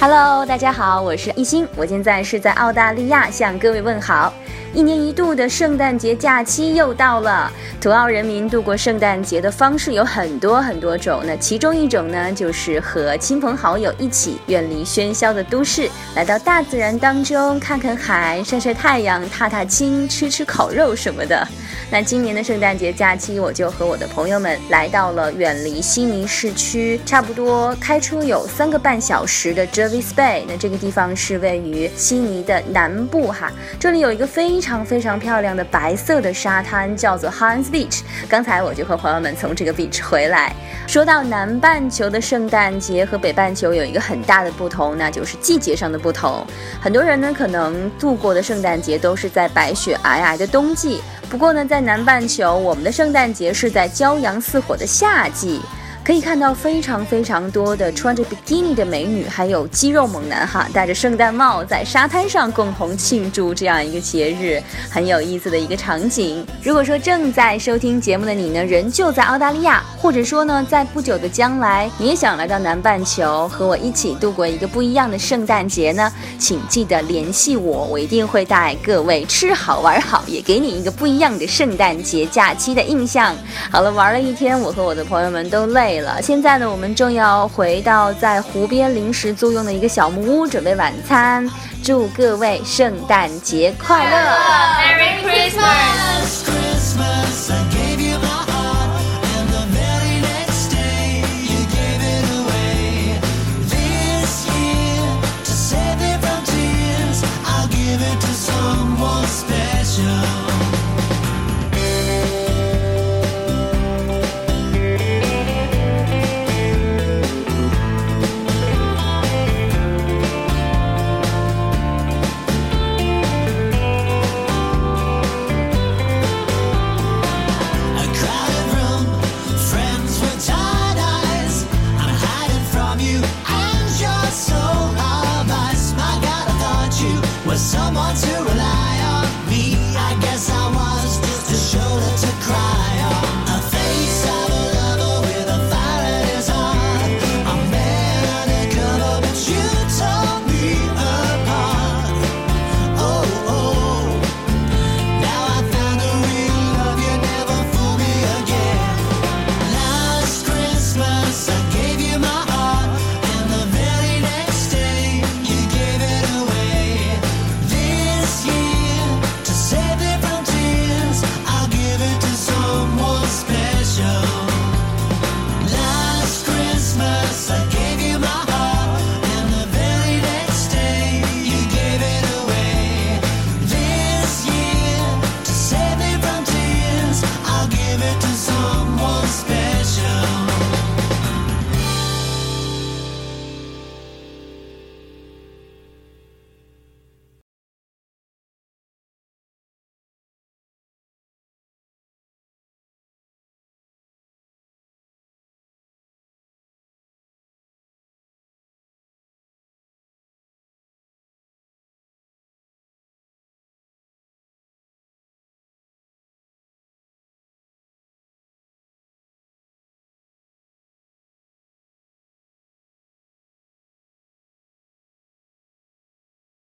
Hello，大家好，我是一星，我现在是在澳大利亚向各位问好。一年一度的圣诞节假期又到了，土澳人民度过圣诞节的方式有很多很多种。那其中一种呢，就是和亲朋好友一起远离喧嚣的都市，来到大自然当中，看看海，晒晒太阳，踏踏青，吃吃烤肉什么的。那今年的圣诞节假期，我就和我的朋友们来到了远离悉尼市区，差不多开车有三个半小时的 Jervis Bay。那这个地方是位于悉尼的南部哈，这里有一个非非常非常漂亮的白色的沙滩，叫做 Hans Beach。刚才我就和朋友们从这个 beach 回来。说到南半球的圣诞节和北半球有一个很大的不同，那就是季节上的不同。很多人呢可能度过的圣诞节都是在白雪皑皑的冬季。不过呢，在南半球，我们的圣诞节是在骄阳似火的夏季。可以看到非常非常多的穿着比基尼的美女，还有肌肉猛男哈，戴着圣诞帽在沙滩上共同庆祝这样一个节日，很有意思的一个场景。如果说正在收听节目的你呢，人就在澳大利亚，或者说呢，在不久的将来你也想来到南半球和我一起度过一个不一样的圣诞节呢，请记得联系我，我一定会带各位吃好玩好，也给你一个不一样的圣诞节假期的印象。好了，玩了一天，我和我的朋友们都累现在呢，我们正要回到在湖边临时租用的一个小木屋，准备晚餐。祝各位圣诞节快乐！Merry Christmas！someone to